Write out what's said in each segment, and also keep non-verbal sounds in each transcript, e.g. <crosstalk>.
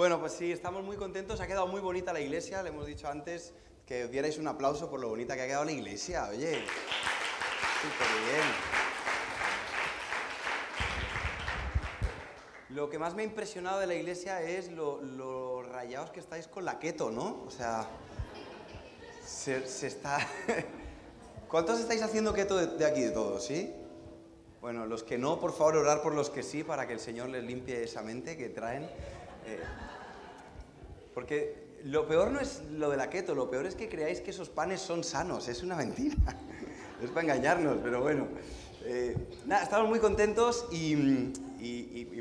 Bueno, pues sí, estamos muy contentos. Ha quedado muy bonita la iglesia. Le hemos dicho antes que dierais un aplauso por lo bonita que ha quedado la iglesia. Oye, súper bien. Lo que más me ha impresionado de la iglesia es lo, lo rayados que estáis con la keto, ¿no? O sea, se, se está... <laughs> ¿Cuántos estáis haciendo keto de, de aquí, de todos, sí? Bueno, los que no, por favor, orar por los que sí, para que el Señor les limpie esa mente que traen. Eh, porque lo peor no es lo de la keto, lo peor es que creáis que esos panes son sanos, es una mentira. <laughs> Es para engañarnos, pero bueno. Eh, nada, estamos muy contentos y,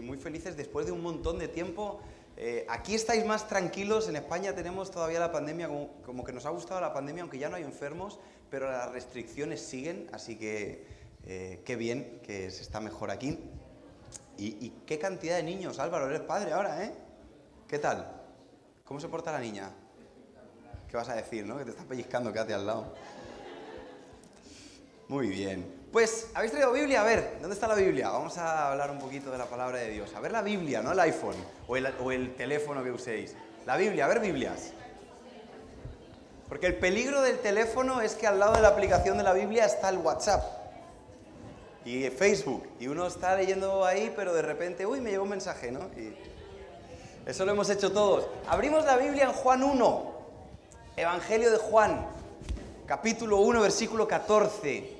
muy felices después de un montón de tiempo. Eh, aquí estáis más tranquilos, en España tenemos todavía la pandemia, como, que nos ha gustado la pandemia, aunque ya no hay enfermos, pero las restricciones siguen, así que eh, qué bien que se está mejor aquí. Y qué cantidad de niños, Álvaro, eres padre ahora, ¿eh? ¿Qué tal? ¿Cómo se porta la niña? ¿Qué vas a decir, no? Que te está pellizcando, quédate al lado. Muy bien. Pues, ¿habéis traído Biblia? A ver, ¿dónde está la Biblia? Vamos a hablar un poquito de la palabra de Dios. A ver la Biblia, no el iPhone o el, teléfono que uséis. La Biblia, a ver Biblias. Porque el peligro del teléfono es que al lado de la aplicación de la Biblia está el WhatsApp y Facebook. Y uno está leyendo ahí, pero de repente, uy, me llegó un mensaje, ¿no? Eso lo hemos hecho todos. Abrimos la Biblia en Juan 1, Evangelio de Juan, capítulo 1, versículo 14.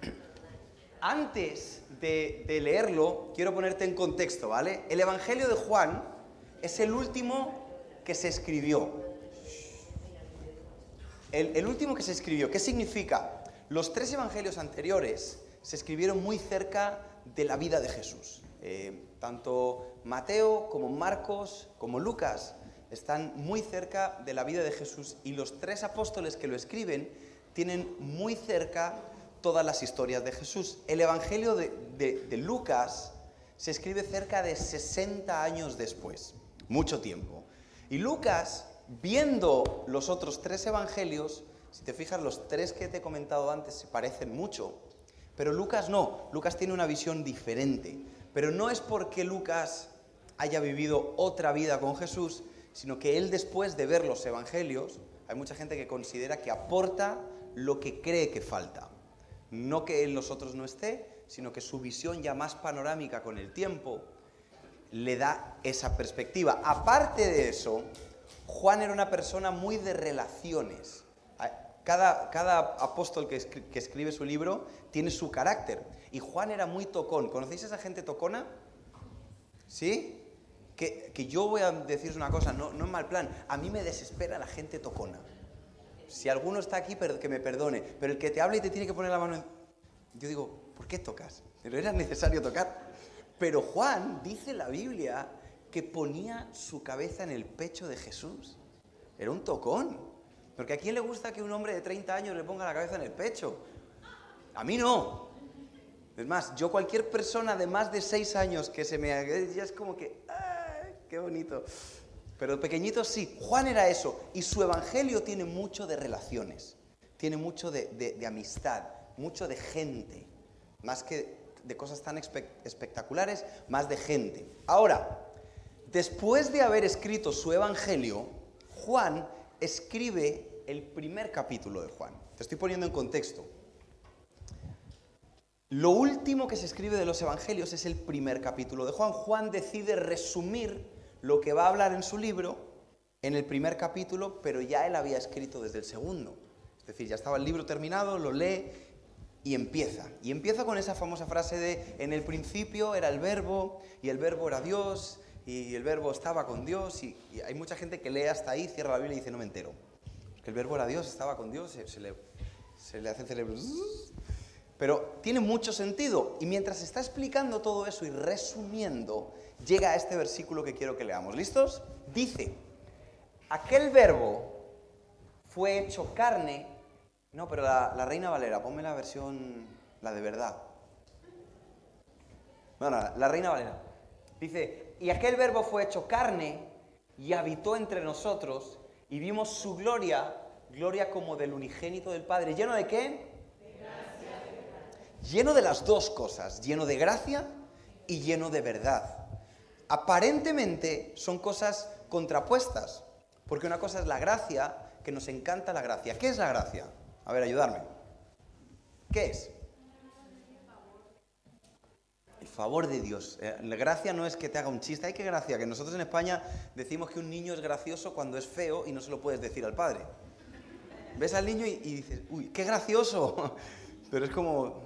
<clears throat> Antes de, leerlo, quiero ponerte en contexto, ¿vale? El Evangelio de Juan es el último que se escribió. El último que se escribió, ¿qué significa? Los tres evangelios anteriores se escribieron muy cerca de la vida de Jesús. Eh, tanto Mateo como Marcos como Lucas están muy cerca de la vida de Jesús y los tres apóstoles que lo escriben tienen muy cerca todas las historias de Jesús. El Evangelio de, de- Lucas se escribe cerca de 60 años después, mucho tiempo. Y Lucas, viendo los otros tres evangelios, si te fijas, los tres que te he comentado antes se parecen mucho, pero Lucas no, Lucas tiene una visión diferente. Pero no es porque Lucas haya vivido otra vida con Jesús, sino que él después de ver los evangelios, hay mucha gente que considera que aporta lo que cree que falta. No que en los otros no esté, sino que su visión ya más panorámica con el tiempo le da esa perspectiva. Aparte de eso, Juan era una persona muy de relaciones. Cada, cada apóstol que, escri- que escribe su libro tiene su carácter. Y Juan era muy tocón. ¿Conocéis a esa gente tocona? ¿Sí? Que, que yo voy a deciros una cosa, no, no en mal plan. A mí me desespera la gente tocona. Si alguno está aquí, que me perdone. Pero el que te habla y te tiene que poner la mano en... Yo digo, ¿por qué tocas? No era necesario tocar. Pero Juan dice en la Biblia que ponía su cabeza en el pecho de Jesús. Era un tocón. Porque a quién le gusta que un hombre de 30 años le ponga la cabeza en el pecho? A mí no. Es más, yo cualquier persona de más de 6 años que se me... ya es como que... ¡ay, qué bonito! Pero pequeñito sí. Juan era eso. Y su evangelio tiene mucho de relaciones. Tiene mucho de, amistad. Mucho de gente. Más que de cosas tan espe- espectaculares, más de gente. Ahora, después de haber escrito su evangelio, Juan escribe el primer capítulo de Juan. Te estoy poniendo en contexto. Lo último que se escribe de los evangelios es el primer capítulo de Juan. Juan decide resumir lo que va a hablar en su libro en el primer capítulo, pero ya él había escrito desde el segundo. Es decir, ya estaba el libro terminado, lo lee y empieza. Y empieza con esa famosa frase de, en el principio era el verbo y el verbo era Dios y el verbo estaba con Dios. Y, hay mucha gente que lee hasta ahí, cierra la Biblia y dice, no me entero. Porque el verbo era Dios, estaba con Dios, se, le, se le hace el. Pero tiene mucho sentido. Y mientras está explicando todo eso y resumiendo, llega a este versículo que quiero que leamos. ¿Listos? Dice, aquel verbo fue hecho carne. No, pero la, Reina Valera, ponme la versión, la de verdad. No, no, la Reina Valera. Dice, y aquel verbo fue hecho carne y habitó entre nosotros y vimos su gloria, gloria como del unigénito del Padre. ¿Lleno de qué? lleno de las dos cosas, lleno de gracia y lleno de verdad. aparentemente son cosas contrapuestas, porque una cosa es la gracia, que nos encanta la gracia. ¿Qué es la gracia? A ver, ayudarme. ¿Qué es? El favor de Dios. Eh, la gracia no es que te haga un chiste. Hay que gracia, que nosotros en España decimos que un niño es gracioso cuando es feo y no se lo puedes decir al padre. Ves al niño y, dices, uy, qué gracioso. <laughs> Pero es como,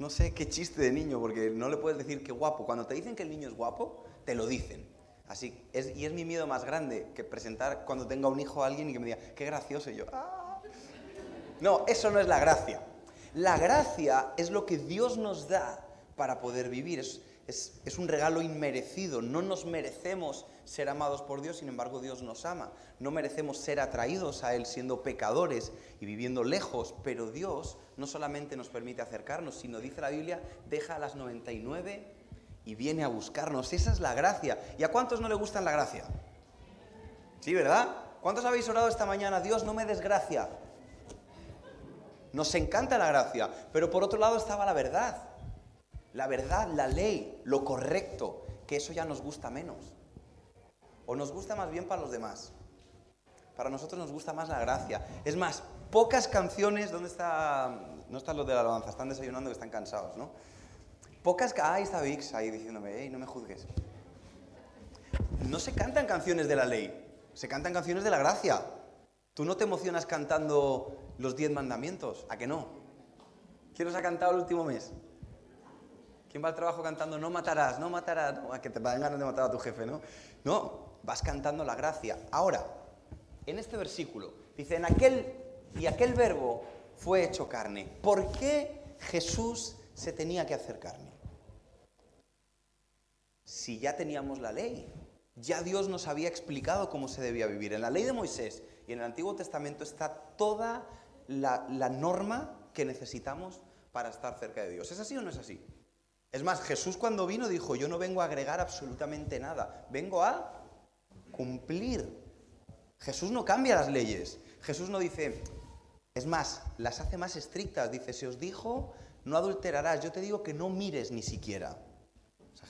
no sé qué chiste de niño, porque no le puedes decir qué guapo. Cuando te dicen que el niño es guapo, te lo dicen. Así, y es mi miedo más grande que presentar cuando tenga un hijo a alguien y que me diga, qué gracioso, y yo, ¡ah! No, eso no es la gracia. La gracia es lo que Dios nos da para poder vivir. Es, un regalo inmerecido. No nos merecemos ser amados por Dios, sin embargo Dios nos ama. No merecemos ser atraídos a Él siendo pecadores y viviendo lejos, pero Dios no solamente nos permite acercarnos, sino dice la Biblia, deja a las 99 y viene a buscarnos. Esa es la gracia. ¿Y a cuántos no le gustan la gracia? Sí, ¿verdad? ¿Cuántos habéis orado esta mañana? Dios, no me desgracia. Nos encanta la gracia, pero por otro lado estaba la verdad. La verdad, la ley, lo correcto, que eso ya nos gusta menos. O nos gusta más bien para los demás. Para nosotros nos gusta más la gracia. Es más, pocas canciones, ¿dónde está? No están los de la alabanza, están desayunando que están cansados, ¿no? Pocas... Ah, ahí está Vix, ahí diciéndome, hey, no me juzgues. No se cantan canciones de la ley, se cantan canciones de la gracia. Tú no te emocionas cantando los diez mandamientos, ¿a que no? ¿Quién os ha cantado el último mes? ¿Quién va al trabajo cantando no matarás, no matarás? a que te van ganas de matar a tu jefe, ¿no? No, vas cantando la gracia. Ahora, en este versículo, dice, en aquel, y aquel verbo fue hecho carne. ¿Por qué Jesús se tenía que hacer carne? si ya teníamos la ley. Ya Dios nos había explicado cómo se debía vivir. En la ley de Moisés y en el Antiguo Testamento está toda la, norma que necesitamos para estar cerca de Dios. ¿Es así o no es así? Es más, Jesús cuando vino dijo, yo no vengo a agregar absolutamente nada, vengo a cumplir. Jesús no cambia las leyes. Jesús no dice, es más, las hace más estrictas. Dice, si os dijo, no adulterarás, yo te digo que no mires ni siquiera.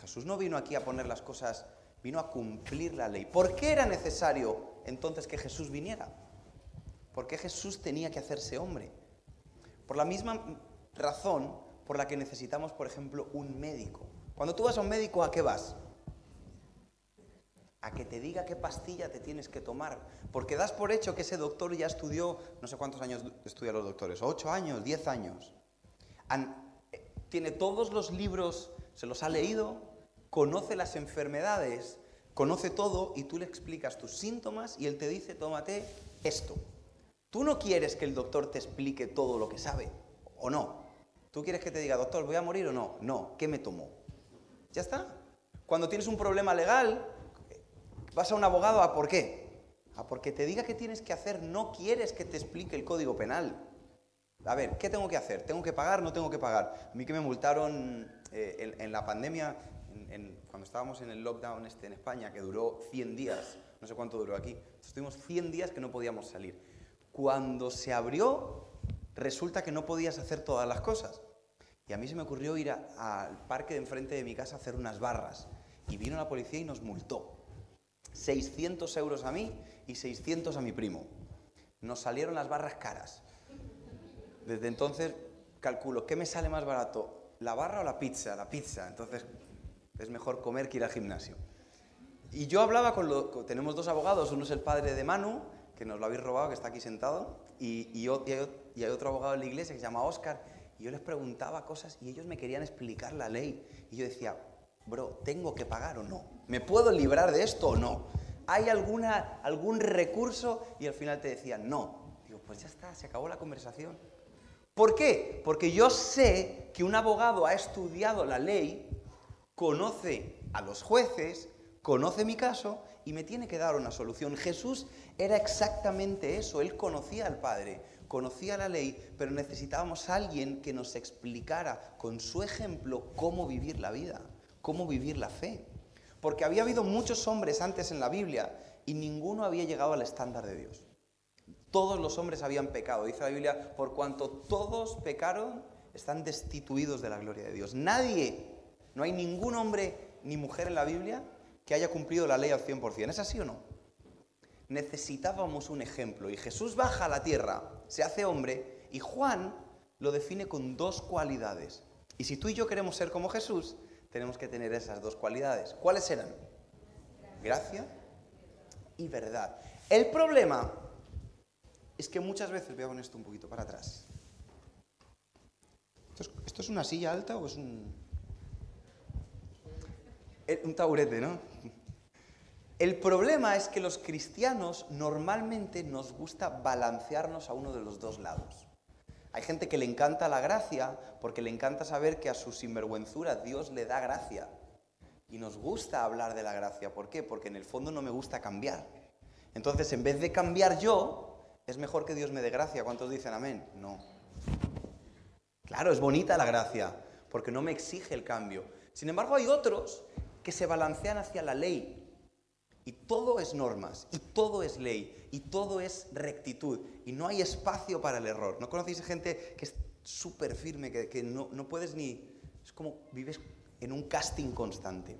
Jesús no vino aquí a poner las cosas, vino a cumplir la ley. ¿Por qué era necesario entonces que Jesús viniera? ¿Por qué Jesús tenía que hacerse hombre? Por la misma razón por la que necesitamos, por ejemplo, un médico. Cuando tú vas a un médico, ¿a qué vas? A que te diga qué pastilla te tienes que tomar. Porque das por hecho que ese doctor ya estudió, no sé cuántos años estudian los doctores, ocho años, diez años. Eh, tiene todos los libros, se los ha leído, conoce las enfermedades, conoce todo y tú le explicas tus síntomas y él te dice, tómate esto. Tú no quieres que el doctor te explique todo lo que sabe, ¿o no? Tú quieres que te diga, doctor, ¿voy a morir o no? No, ¿qué me tomó? Ya está. Cuando tienes un problema legal, vas a un abogado a por qué? A porque te diga qué tienes que hacer, no quieres que te explique el código penal. A ver, ¿qué tengo que hacer? ¿Tengo que pagar? ¿No tengo que pagar? A mí que me multaron eh, en, la pandemia, cuando estábamos en el lockdown este en España, que duró 100 días, no sé cuánto duró aquí, estuvimos 100 días que no podíamos salir. Cuando se abrió, resulta que no podías hacer todas las cosas. Y a mí se me ocurrió ir al parque de enfrente de mi casa a hacer unas barras. Y vino la policía y nos multó. 600 euros a mí y 600 a mi primo. Nos salieron las barras caras. Desde entonces calculo, ¿qué me sale más barato? ¿La barra o la pizza? La pizza. Entonces es mejor comer que ir al gimnasio. Y yo hablaba con los... Tenemos dos abogados, uno es el padre de Manu, que nos lo habéis robado, que está aquí sentado, y, y, hay, otro abogado en la iglesia que se llama Oscar, y yo les preguntaba cosas y ellos me querían explicar la ley. Y yo decía, bro, ¿tengo que pagar o no? ¿Me puedo librar de esto o no? ¿Hay alguna, algún recurso? Y al final te decían, no. Digo, pues ya está, se acabó la conversación. ¿Por qué? Porque yo sé que un abogado ha estudiado la ley conoce a los jueces, conoce mi caso y me tiene que dar una solución. Jesús era exactamente eso, él conocía al Padre, conocía la ley, pero necesitábamos alguien que nos explicara con su ejemplo cómo vivir la vida, cómo vivir la fe. Porque había habido muchos hombres antes en la Biblia y ninguno había llegado al estándar de Dios. Todos los hombres habían pecado. Dice la Biblia, por cuanto todos pecaron, están destituidos de la gloria de Dios. Nadie no hay ningún hombre ni mujer en la Biblia que haya cumplido la ley al 100%. ¿Es así o no? Necesitábamos un ejemplo y Jesús baja a la tierra, se hace hombre y Juan lo define con dos cualidades. Y si tú y yo queremos ser como Jesús, tenemos que tener esas dos cualidades. ¿Cuáles eran? Gracia y verdad. El problema es que muchas veces, voy a poner esto un poquito para atrás. ¿Esto es, una silla alta o es un... Eh, un taburete, ¿no? El problema es que los cristianos normalmente nos gusta balancearnos a uno de los dos lados. Hay gente que le encanta la gracia porque le encanta saber que a su sinvergüenzura Dios le da gracia. Y nos gusta hablar de la gracia. ¿Por qué? Porque en el fondo no me gusta cambiar. Entonces, en vez de cambiar yo, es mejor que Dios me dé gracia. ¿Cuántos dicen amén? No. Claro, es bonita la gracia, porque no me exige el cambio. Sin embargo, hay otros que se balancean hacia la ley, y todo es normas, y todo es ley, y todo es rectitud, y no hay espacio para el error. ¿No conocéis gente que es súper firme, que, no, no puedes ni... Es como vives en un casting constante.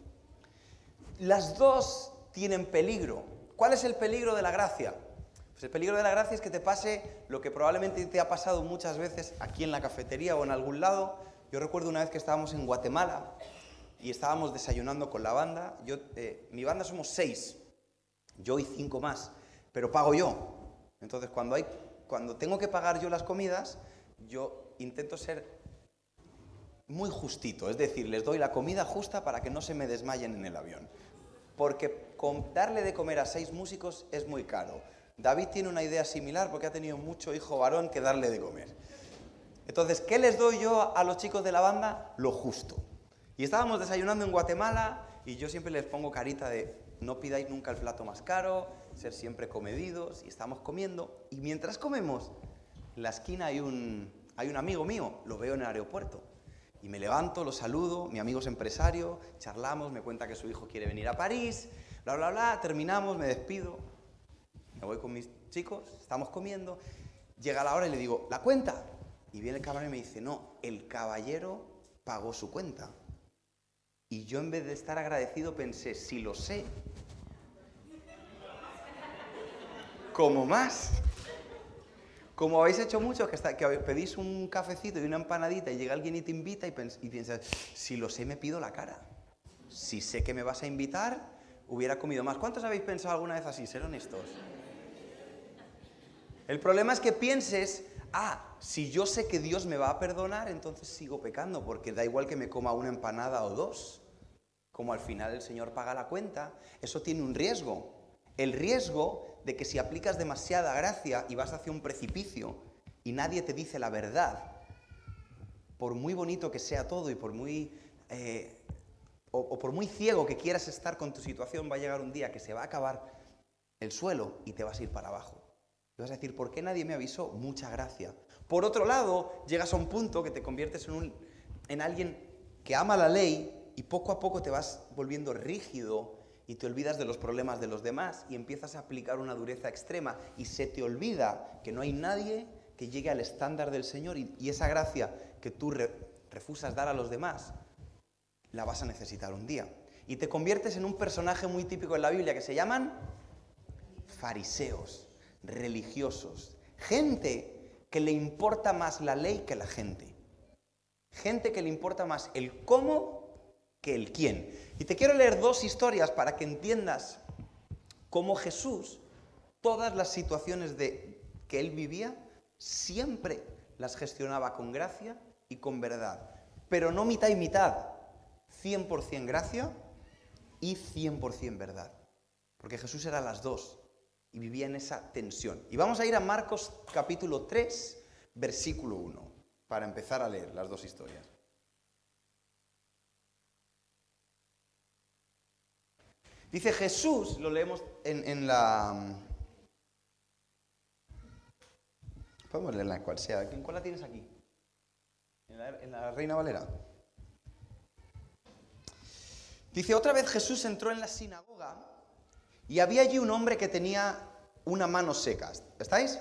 Las dos tienen peligro. ¿Cuál es el peligro de la gracia? Pues el peligro de la gracia es que te pase lo que probablemente te ha pasado muchas veces aquí en la cafetería o en algún lado. Yo recuerdo una vez que estábamos en Guatemala y estábamos desayunando con la banda. Yo, eh, mi banda somos seis, yo y cinco más, pero pago yo. Entonces, cuando, hay, cuando tengo que pagar yo las comidas, yo intento ser muy justito, es decir, les doy la comida justa para que no se me desmayen en el avión. Porque darle de comer a seis músicos es muy caro. David tiene una idea similar porque ha tenido mucho hijo varón que darle de comer. Entonces, ¿qué les doy yo a los chicos de la banda? Lo justo. Y estábamos desayunando en Guatemala y yo siempre les pongo carita de no pidáis nunca el plato más caro, ser siempre comedidos y estamos comiendo. Y mientras comemos, en la esquina hay un, hay un amigo mío, lo veo en el aeropuerto. Y me levanto, lo saludo, mi amigo es empresario, charlamos, me cuenta que su hijo quiere venir a París, bla, bla, bla, terminamos, me despido, me voy con mis chicos, estamos comiendo, llega la hora y le digo, ¿la cuenta? Y viene el camarero y me dice, no, el caballero pagó su cuenta. Y yo en vez de estar agradecido pensé, si lo sé, como más. Como habéis hecho muchos, que, que pedís un cafecito y una empanadita y llega alguien y te invita y, y piensas, si lo sé, me pido la cara. Si sé que me vas a invitar, hubiera comido más. ¿Cuántos habéis pensado alguna vez así? Ser honestos. El problema es que pienses, ah, si yo sé que Dios me va a perdonar, entonces sigo pecando, porque da igual que me coma una empanada o dos. Como al final el Señor paga la cuenta, eso tiene un riesgo. El riesgo de que si aplicas demasiada gracia y vas hacia un precipicio y nadie te dice la verdad, por muy bonito que sea todo y por muy... Eh, o por muy ciego que quieras estar con tu situación, va a llegar un día que se va a acabar el suelo y te vas a ir para abajo. Y vas a decir, ¿por qué nadie me avisó? Mucha gracia. Por otro lado, llegas a un punto que te conviertes en, alguien que ama la ley y poco a poco te vas volviendo rígido y te olvidas de los problemas de los demás y empiezas a aplicar una dureza extrema y se te olvida que no hay nadie que llegue al estándar del Señor y, esa gracia que tú refusas dar a los demás, la vas a necesitar un día. Y te conviertes en un personaje muy típico en la Biblia que se llaman fariseos religiosos, gente que le importa más la ley que la gente, gente que le importa más el cómo que el quién. Y te quiero leer dos historias para que entiendas cómo Jesús, todas las situaciones de, que él vivía, siempre las gestionaba con gracia y con verdad. Pero no mitad y mitad, 100% gracia y 100% verdad. Porque Jesús era las dos y vivía en esa tensión. Y vamos a ir a Marcos capítulo 3, versículo 1, para empezar a leer las dos historias. Dice Jesús, lo leemos en, la... Podemos leerla en cual sea. ¿En cuál la tienes aquí? En la, en la Reina Valera. Dice, otra vez Jesús entró en la sinagoga y había allí un hombre que tenía una mano seca. ¿Estáis?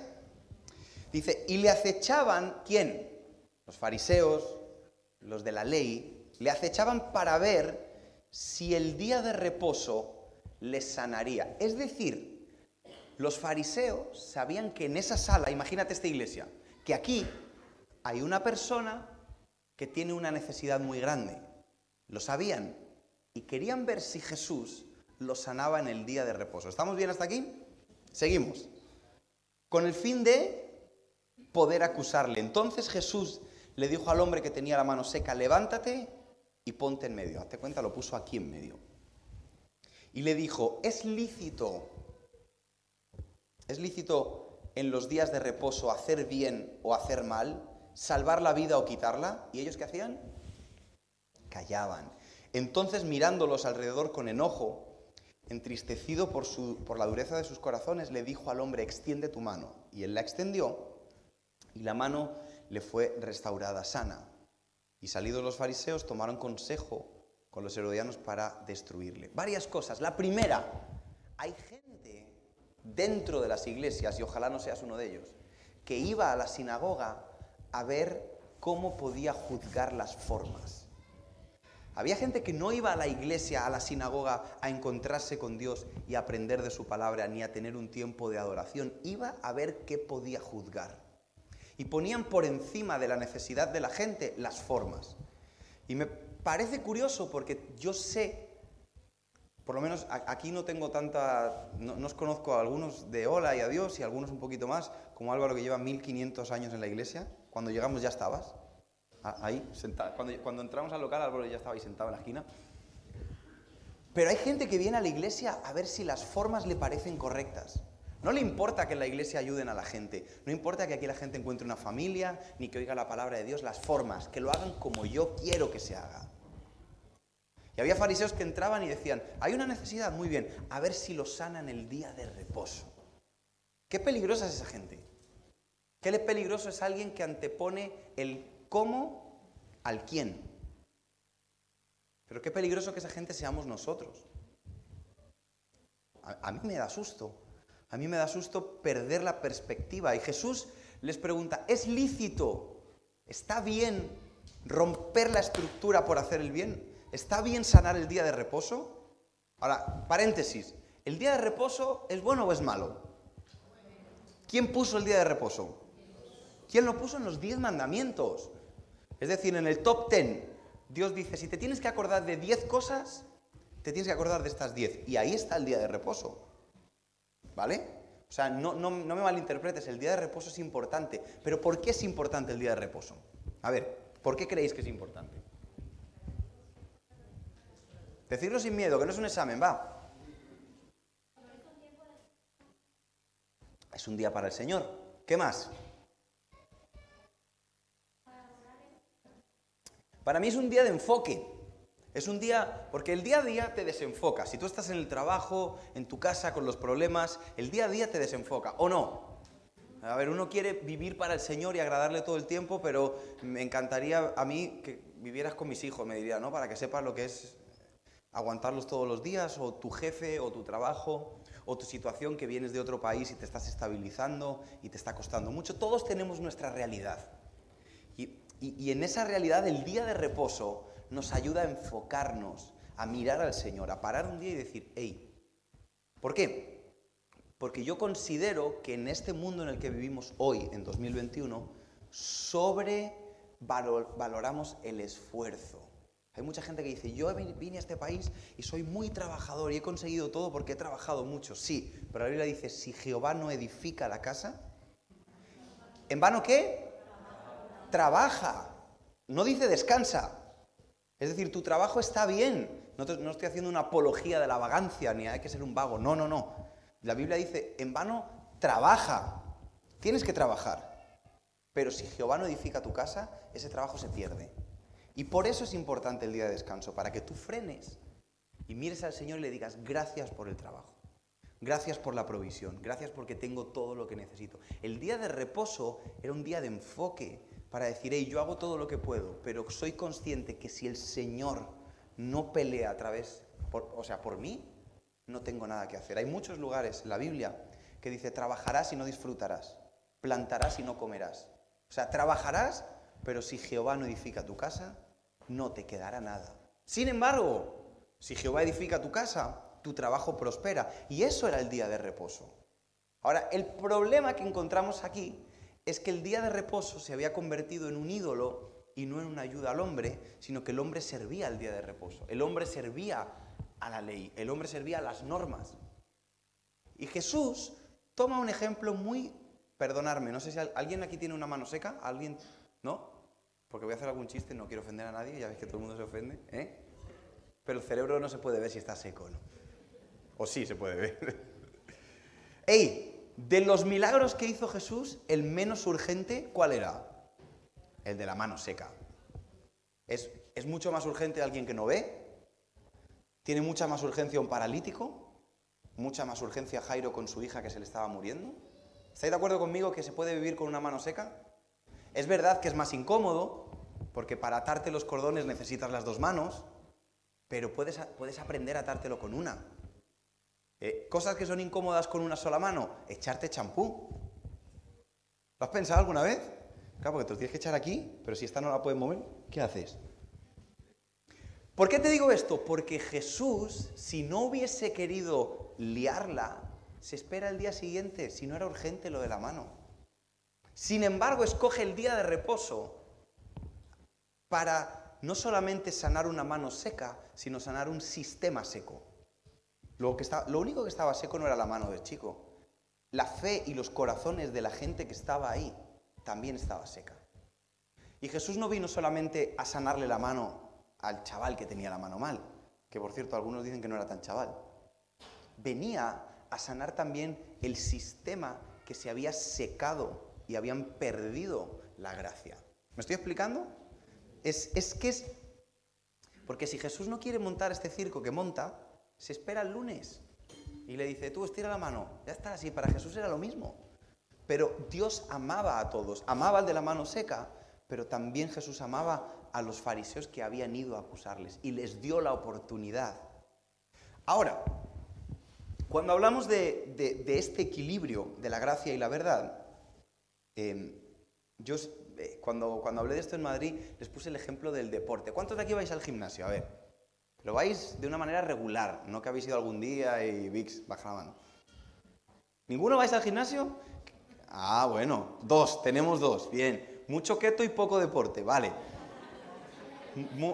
Dice, y le acechaban, ¿quién? Los fariseos, los de la ley, le acechaban para ver si el día de reposo les sanaría. Es decir, los fariseos sabían que en esa sala, imagínate esta iglesia, que aquí hay una persona que tiene una necesidad muy grande. Lo sabían y querían ver si Jesús lo sanaba en el día de reposo. ¿Estamos bien hasta aquí? Seguimos. Con el fin de poder acusarle. Entonces Jesús le dijo al hombre que tenía la mano seca, levántate y ponte en medio. Hazte cuenta, lo puso aquí en medio. Y le dijo, es lícito, es lícito en los días de reposo hacer bien o hacer mal, salvar la vida o quitarla. ¿Y ellos qué hacían? Callaban. Entonces mirándolos alrededor con enojo, entristecido por, su, por la dureza de sus corazones, le dijo al hombre, extiende tu mano. Y él la extendió y la mano le fue restaurada sana. Y salidos los fariseos tomaron consejo con los herodianos para destruirle. Varias cosas. La primera, hay gente dentro de las iglesias, y ojalá no seas uno de ellos, que iba a la sinagoga a ver cómo podía juzgar las formas. Había gente que no iba a la iglesia, a la sinagoga, a encontrarse con Dios y aprender de su palabra, ni a tener un tiempo de adoración. Iba a ver qué podía juzgar y ponían por encima de la necesidad de la gente las formas. Y me parece curioso porque yo sé, por lo menos aquí no tengo tanta, no, os conozco a algunos de hola y adiós y algunos un poquito más, como Álvaro que lleva 1500 años en la iglesia, cuando llegamos ya estabas, ahí, sentado. Cuando, cuando entramos al local Álvaro ya estaba ahí sentado en la esquina. Pero hay gente que viene a la iglesia a ver si las formas le parecen correctas. No le importa que en la iglesia ayuden a la gente, no importa que aquí la gente encuentre una familia, ni que oiga la palabra de Dios, las formas, que lo hagan como yo quiero que se haga. Y había fariseos que entraban y decían, hay una necesidad, muy bien, a ver si lo sanan el día de reposo. Qué peligrosa es esa gente. Qué peligroso es alguien que antepone el cómo al quién. Pero qué peligroso que esa gente seamos nosotros. A, mí me da susto. A mí me da susto perder la perspectiva. Y Jesús les pregunta, ¿es lícito? ¿Está bien romper la estructura por hacer el bien? ¿Está bien sanar el día de reposo? Ahora, paréntesis, ¿el día de reposo es bueno o es malo? ¿Quién puso el día de reposo? ¿Quién lo puso en los diez mandamientos? Es decir, en el top ten, Dios dice, si te tienes que acordar de diez cosas, te tienes que acordar de estas diez. Y ahí está el día de reposo. ¿Vale? O sea, no, no, me malinterpretes, el día de reposo es importante. Pero ¿por qué es importante el día de reposo? A ver, ¿por qué creéis que es importante? Decirlo sin miedo, que no es un examen, va. Es un día para el Señor. ¿Qué más? Para mí es un día de enfoque. Es un día, porque el día a día te desenfoca. Si tú estás en el trabajo, en tu casa, con los problemas, el día a día te desenfoca, ¿o no? A ver, uno quiere vivir para el Señor y agradarle todo el tiempo, pero me encantaría a mí que vivieras con mis hijos, me diría, ¿no? Para que sepas lo que es aguantarlos todos los días, o tu jefe, o tu trabajo, o tu situación que vienes de otro país y te estás estabilizando y te está costando mucho. Todos tenemos nuestra realidad. Y, en esa realidad, el día de reposo nos ayuda a enfocarnos, a mirar al Señor, a parar un día y decir, hey, ¿por qué? Porque yo considero que en este mundo en el que vivimos hoy, en 2021, sobrevaloramos el esfuerzo. Hay mucha gente que dice, yo vine a este país y soy muy trabajador y he conseguido todo porque he trabajado mucho. Sí, pero la Biblia dice, si Jehová no edifica la casa, ¿en vano qué? Trabaja. No dice descansa. Es decir, tu trabajo está bien. No, estoy haciendo una apología de la vagancia ni hay que ser un vago. No, no, no. La Biblia dice, en vano trabaja. Tienes que trabajar. Pero si Jehová no edifica tu casa, ese trabajo se pierde. Y por eso es importante el día de descanso, para que tú frenes y mires al Señor y le digas, gracias por el trabajo. Gracias por la provisión, gracias porque tengo todo lo que necesito. El día de reposo era un día de enfoque, para decir, hey, yo hago todo lo que puedo, pero soy consciente que si el Señor no pelea a través, o sea, por mí, no tengo nada que hacer. Hay muchos lugares en la Biblia que dice, trabajarás y no disfrutarás, plantarás y no comerás. O sea, trabajarás, pero si Jehová no edifica tu casa, no te quedará nada. Sin embargo, si Jehová edifica tu casa, tu trabajo prospera. Y eso era el día de reposo. Ahora, el problema que encontramos aquí es que el día de reposo se había convertido en un ídolo y no en una ayuda al hombre, sino que el hombre servía al día de reposo. El hombre servía a la ley, el hombre servía a las normas. Y Jesús toma un ejemplo muy, perdonarme, no sé si alguien aquí tiene una mano seca, alguien, ¿no? Porque voy a hacer algún chiste, no quiero ofender a nadie, ya ves que todo el mundo se ofende, ¿eh? Pero el cerebro no se puede ver si está seco, ¿no? O sí se puede ver. <laughs> ¡Ey! De los milagros que hizo Jesús, el menos urgente, ¿cuál era? El de la mano seca. ¿Es, mucho más urgente alguien que no ve? ¿Tiene mucha más urgencia un paralítico? ¿Mucha más urgencia Jairo con su hija que se le estaba muriendo? ¿Estáis de acuerdo conmigo que se puede vivir con una mano seca? Es verdad que es más incómodo, porque para atarte los cordones necesitas las dos manos, pero puedes, puedes aprender a atártelo con una. Eh, cosas que son incómodas con una sola mano, echarte champú. ¿Lo has pensado alguna vez? Claro, porque te lo tienes que echar aquí, pero si esta no la puedes mover, ¿qué haces? ¿Por qué te digo esto? Porque Jesús, si no hubiese querido liarla, se espera el día siguiente, si no era urgente lo de la mano. Sin embargo, escoge el día de reposo para no solamente sanar una mano seca, sino sanar un sistema seco. Lo, que lo único que estaba seco no era la mano del chico. La fe y los corazones de la gente que estaba ahí también estaba seca. Y Jesús no vino solamente a sanarle la mano al chaval que tenía la mano mal, que por cierto algunos dicen que no era tan chaval. Venía a sanar también el sistema que se había secado y habían perdido la gracia. ¿Me estoy explicando? Es, es que es... Porque si Jesús no quiere montar este circo que monta, se espera el lunes y le dice, tú estira la mano. Ya está, así para Jesús era lo mismo. Pero Dios amaba a todos, amaba al de la mano seca, pero también Jesús amaba a los fariseos que habían ido a acusarles y les dio la oportunidad. Ahora, cuando hablamos de, este equilibrio de la gracia y la verdad, em, yo eh, cuando, cuando hablé de esto en Madrid les puse el ejemplo del deporte. ¿Cuántos de aquí vais al gimnasio? A ver, lo vais de una manera regular, no que habéis ido algún día y VIX, baja la mano. ¿Ninguno vais al gimnasio? Ah, bueno, dos, tenemos dos, bien. Mucho keto y poco deporte, vale.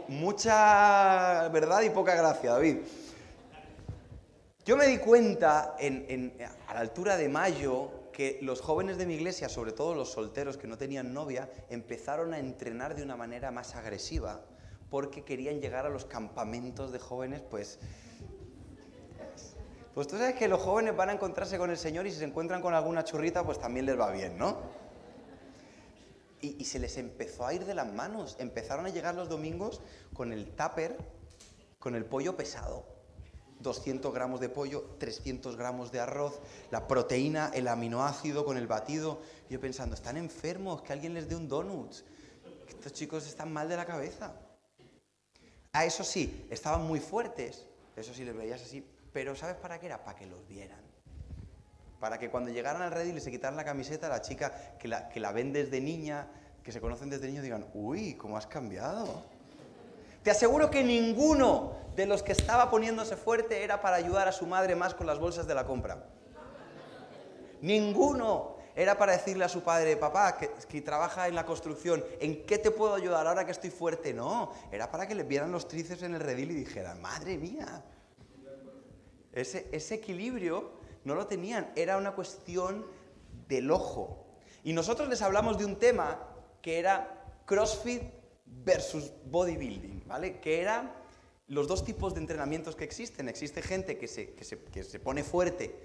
mucha verdad y poca gracia, David. Yo me di cuenta a la altura de mayo que los jóvenes de mi iglesia, sobre todo los solteros que no tenían novia, empezaron a entrenar de una manera más agresiva porque querían llegar a los campamentos de jóvenes, pues... Pues tú sabes que los jóvenes van a encontrarse con el Señor y si se encuentran con alguna churrita, pues también les va bien, ¿no? Y, se les empezó a ir de las manos. Empezaron a llegar los domingos con el tupper, con el pollo pesado. 200 gramos de pollo, 300 gramos de arroz, la proteína, el aminoácido con el batido. Yo pensando, están enfermos, que alguien les dé un donut. Estos chicos están mal de la cabeza. Ah, eso sí, estaban muy fuertes, eso sí les veías así, pero ¿sabes para qué era? Para que los vieran. Para que cuando llegaran al redil y se quitaran la camiseta, la chica que la, que la ven desde niña, que se conocen desde niño, digan, uy, ¿cómo has cambiado? Te aseguro que ninguno de los que estaba poniéndose fuerte era para ayudar a su madre más con las bolsas de la compra. Ninguno era para decirle a su padre, papá, que, trabaja en la construcción, ¿en qué te puedo ayudar ahora que estoy fuerte? No, era para que le vieran los tríceps en el redil y dijeran, madre mía. Ese, equilibrio no lo tenían, era una cuestión del ojo. Y nosotros les hablamos de un tema que era CrossFit versus bodybuilding, ¿vale? Que eran los dos tipos de entrenamientos que existen. Existe gente que que que se pone fuerte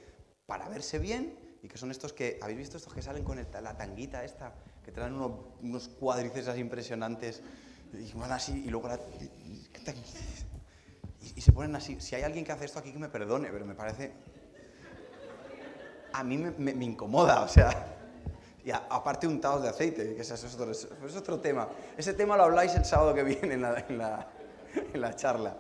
para verse bien y que son estos que, ¿habéis visto estos que salen con la tanguita esta? Que traen unos, unos cuádriceps impresionantes y van así y luego la, y, se ponen así. Si hay alguien que hace esto aquí que me perdone, pero me parece... A mí me, me, incomoda, o sea... Y aparte untados de aceite, que es otro, es otro tema. Ese tema lo habláis el sábado que viene en la, en la, en la charla.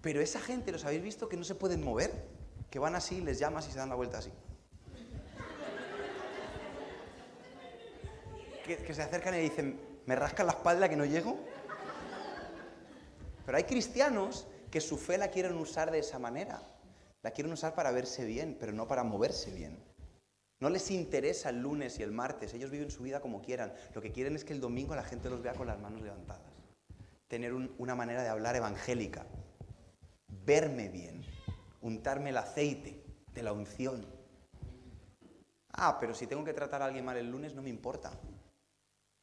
Pero esa gente, ¿los habéis visto que no se pueden mover? Que van así, les llamas y se dan la vuelta así. que, se acercan y dicen, ¿me rascan la espalda que no llego? Pero hay cristianos que su fe la quieren usar de esa manera. La quieren usar para verse bien, pero no para moverse bien. No les interesa el lunes y el martes, ellos viven su vida como quieran. Lo que quieren es que el domingo la gente los vea con las manos levantadas. Tener una manera de hablar evangélica. Verme bien. Untarme el aceite de la unción. Ah, pero si tengo que tratar a alguien mal el lunes no me importa.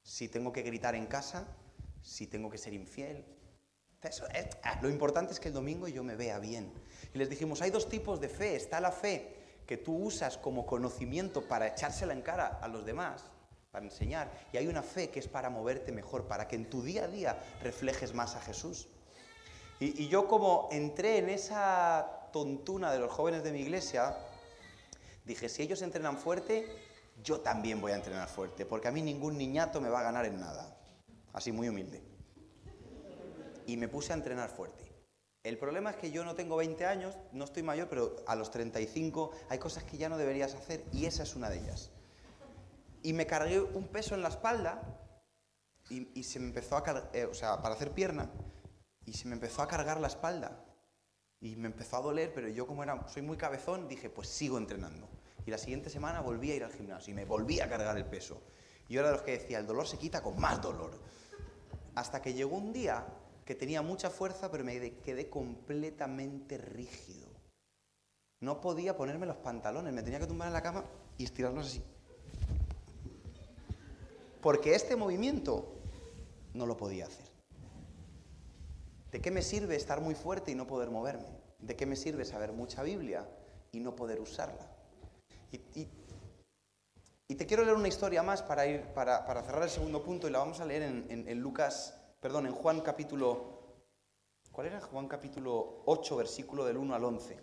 Si tengo que gritar en casa, si tengo que ser infiel. Ah, lo importante es que el domingo yo me vea bien. Y les dijimos, hay dos tipos de fe. Está la fe que tú usas como conocimiento para echársela en cara a los demás, para enseñar, y hay una fe que es para moverte mejor, para que en tu día a día reflejes más a Jesús. Y, yo como entré en esa tontuna de los jóvenes de mi iglesia, dije, si ellos entrenan fuerte, yo también voy a entrenar fuerte, porque a mí ningún niñato me va a ganar en nada. Así muy humilde. Y me puse a entrenar fuerte. El problema es que yo no tengo 20 años, no estoy mayor, pero a los 35 hay cosas que ya no deberías hacer y esa es una de ellas. Y me cargué un peso en la espalda y, se me empezó a eh, o sea, para hacer pierna, y se me empezó a cargar la espalda. Y me empezó a doler, pero yo como era, soy muy cabezón, dije, pues sigo entrenando. Y la siguiente semana volví a ir al gimnasio y me volví a cargar el peso. Y yo era de los que decía, el dolor se quita con más dolor. Hasta que llegó un día que tenía mucha fuerza, pero me quedé completamente rígido. No podía ponerme los pantalones, me tenía que tumbar en la cama y estirarlos así. Porque este movimiento no lo podía hacer. ¿De qué me sirve estar muy fuerte y no poder moverme? ¿De qué me sirve saber mucha Biblia y no poder usarla? Y, te quiero leer una historia más para, ir, para, cerrar el segundo punto y la vamos a leer en Lucas perdón, en Juan capítulo, ¿cuál era? Juan capítulo 8, versículo del 1 al 11.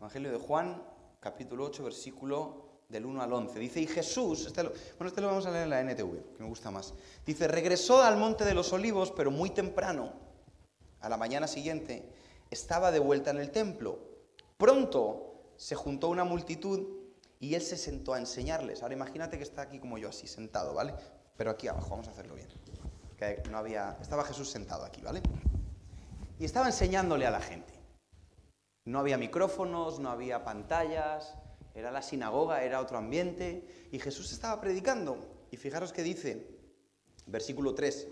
Evangelio de Juan, capítulo 8, versículo del 1 al 11. Dice, y Jesús, este bueno, este lo vamos a leer en la NTV, que me gusta más. Dice, regresó al monte de los olivos, pero muy temprano, a la mañana siguiente, estaba de vuelta en el templo. Pronto se juntó una multitud y él se sentó a enseñarles. Ahora imagínate que está aquí como yo, así, sentado, ¿vale? Pero aquí abajo, vamos a hacerlo bien. No había, estaba Jesús sentado aquí, ¿vale? Y estaba enseñándole a la gente. No había micrófonos, no había pantallas, era la sinagoga, era otro ambiente, y Jesús estaba predicando. Y fijaros que dice, versículo 3,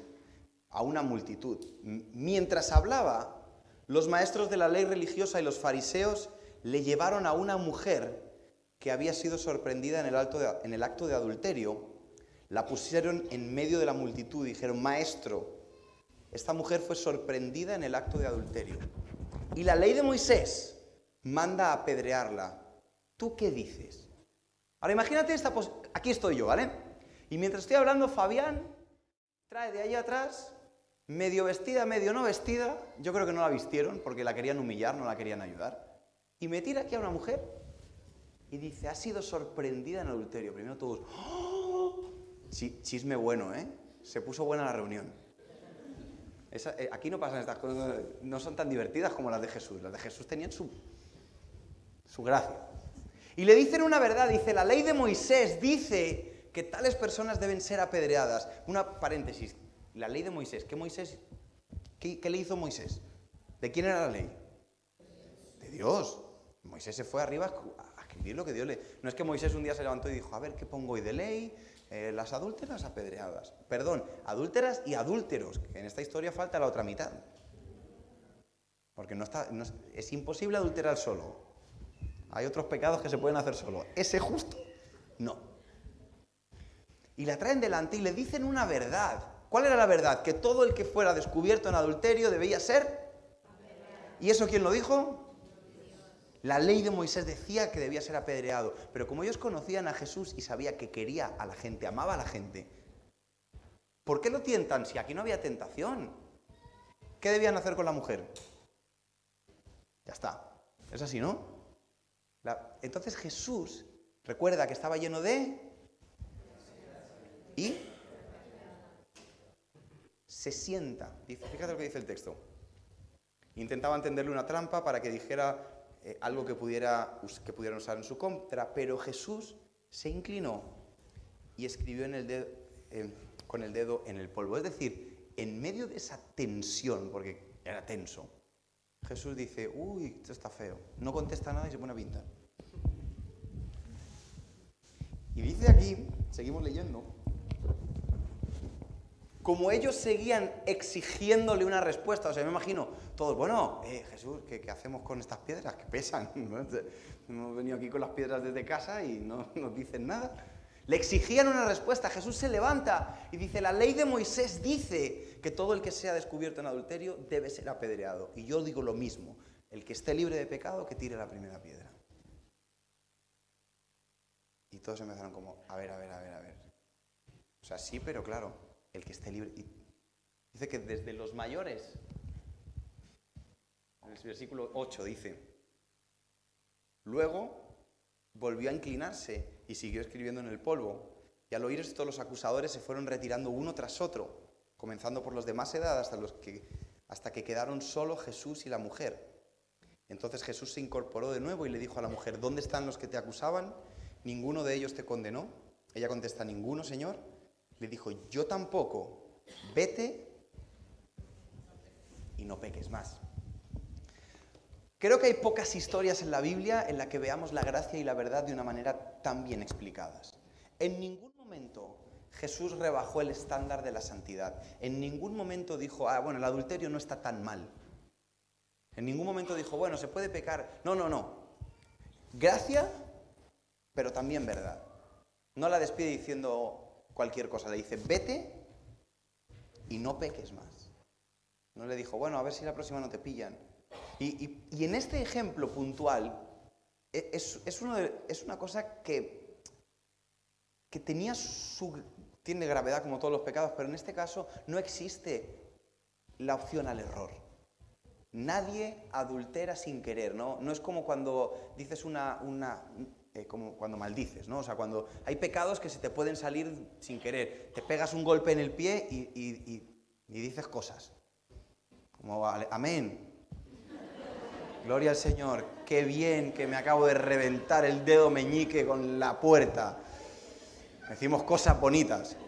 a una multitud. Mientras hablaba, los maestros de la ley religiosa y los fariseos le llevaron a una mujer que había sido sorprendida en el, acto de adulterio, la pusieron en medio de la multitud y dijeron, maestro, esta mujer fue sorprendida en el acto de adulterio. Y la ley de Moisés manda apedrearla. ¿Tú qué dices? Ahora imagínate esta Aquí estoy yo, ¿vale? Y mientras estoy hablando, Fabián trae de ahí atrás, medio vestida, medio no vestida. Yo creo que no la vistieron porque la querían humillar, no la querían ayudar. Y me tira aquí a una mujer y dice, ha sido sorprendida en adulterio. Primero todos, ¡Oh! chisme bueno, ¿eh? Se puso buena la reunión. Eh, aquí no pasan estas cosas, no son tan divertidas como las de Jesús. Las de Jesús tenían su, su gracia. Y le dicen una verdad, dice, la ley de Moisés dice que tales personas deben ser apedreadas. Una paréntesis, la ley de Moisés, ¿qué Moisés, qué, le hizo Moisés? ¿De quién era la ley? De Dios. Moisés se fue arriba lo que Dios le... No es que Moisés un día se levantó y dijo, a ver, ¿qué pongo hoy de ley? Eh, las adúlteras apedreadas. Perdón, adúlteras y adúlteros, que en esta historia falta la otra mitad. Porque no está, es imposible adulterar solo. Hay otros pecados que se pueden hacer solo. Ese justo, no. Y la traen delante y le dicen una verdad. ¿Cuál era la verdad? Que todo el que fuera descubierto en adulterio debía ser... ¿Y eso quién lo dijo? La ley de Moisés decía que debía ser apedreado, pero como ellos conocían a Jesús y sabía que quería a la gente, amaba a la gente, ¿por qué lo tientan si aquí no había tentación? ¿Qué debían hacer con la mujer? Ya está. Es así, ¿no? Entonces Jesús recuerda que estaba lleno de... Y se sienta. Fíjate lo que dice el texto. Intentaba entenderle una trampa para que dijera eh, algo que, pudiera, que pudieran usar en su contra, pero Jesús se inclinó y escribió en el dedo, con el dedo en el polvo. Es decir, en medio de esa tensión, porque era tenso, Jesús dice, uy, esto está feo. No contesta nada y se pone a pintar. Y dice aquí, seguimos leyendo, como ellos seguían exigiéndole una respuesta, o sea, me imagino todos, bueno, eh, Jesús, ¿qué, hacemos con estas piedras que pesan? <laughs> Hemos venido aquí con las piedras desde casa y no <laughs> nos dicen nada. Le exigían una respuesta. Jesús se levanta y dice, la ley de Moisés dice que todo el que sea descubierto en adulterio debe ser apedreado. Y yo digo lo mismo, el que esté libre de pecado, que tire la primera piedra. Y todos empezaron como, a ver, a ver, a ver, a ver. O sea, sí, pero claro, el que esté libre. dice que desde los mayores, en el versículo 8 dice, luego volvió a inclinarse y siguió escribiendo en el polvo. Y al oír esto los acusadores se fueron retirando uno tras otro, comenzando por los de más edad hasta, los que, hasta que quedaron solo Jesús y la mujer. Entonces Jesús se incorporó de nuevo y le dijo a la mujer, ¿dónde están los que te acusaban? ¿Ninguno de ellos te condenó? Ella contesta, ninguno, Señor. Le dijo, yo tampoco, vete y no peques más. Creo que hay pocas historias en la Biblia en la que veamos la gracia y la verdad de una manera tan bien explicadas. En ningún momento Jesús rebajó el estándar de la santidad. En ningún momento dijo, ah, bueno, el adulterio no está tan mal. En ningún momento dijo, bueno, se puede pecar. No, no, no. Gracia pero también verdad. No la despide diciendo cualquier cosa, le dice, vete y no peques más. No le dijo, bueno, a ver si la próxima no te pillan. Y, en este ejemplo puntual, e, es, es, es una cosa que, que tenía su, tiene gravedad como todos los pecados, pero en este caso no existe la opción al error. Nadie adultera sin querer, ¿no? No es como cuando dices una, una, eh, como cuando maldices, ¿no? O sea, cuando hay pecados que se te pueden salir sin querer. Te pegas un golpe en el pie y, dices cosas. Como, amén. Gloria al Señor. Qué bien que me acabo de reventar el dedo meñique con la puerta. Decimos cosas bonitas.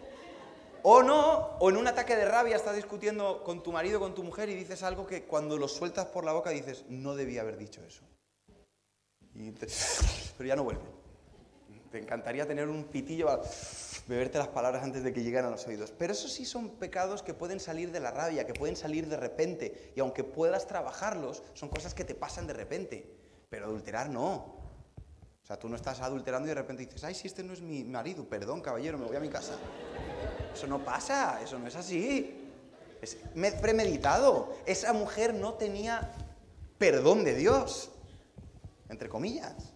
O no, o en un ataque de rabia estás discutiendo con tu marido, con tu mujer y dices algo que cuando lo sueltas por la boca dices, no debía haber dicho eso pero ya no vuelve. Te encantaría tener un pitillo para beberte las palabras antes de que lleguen a los oídos. Pero eso sí son pecados que pueden salir de la rabia, que pueden salir de repente. Y aunque puedas trabajarlos, son cosas que te pasan de repente. Pero adulterar no. O sea, tú no estás adulterando y de repente dices, ay, si este no es mi marido, perdón, caballero, me voy a mi casa. Eso no pasa, eso no es así. Es premeditado. Esa mujer no tenía perdón de Dios entre comillas,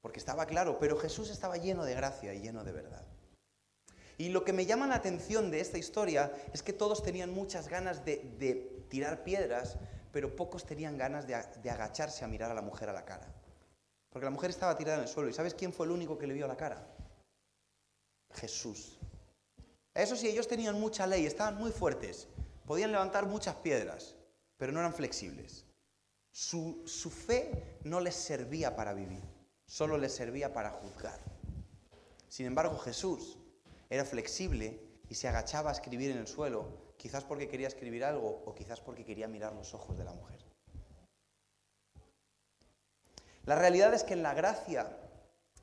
porque estaba claro, pero Jesús estaba lleno de gracia y lleno de verdad. Y lo que me llama la atención de esta historia es que todos tenían muchas ganas de, tirar piedras, pero pocos tenían ganas de, de, agacharse a mirar a la mujer a la cara. Porque la mujer estaba tirada en el suelo. ¿Y sabes quién fue el único que le vio la cara? Jesús. Eso sí, ellos tenían mucha ley, estaban muy fuertes, podían levantar muchas piedras, pero no eran flexibles. Su, fe no les servía para vivir, solo les servía para juzgar. Sin embargo, Jesús era flexible y se agachaba a escribir en el suelo, quizás porque quería escribir algo o quizás porque quería mirar los ojos de la mujer. La realidad es que en la gracia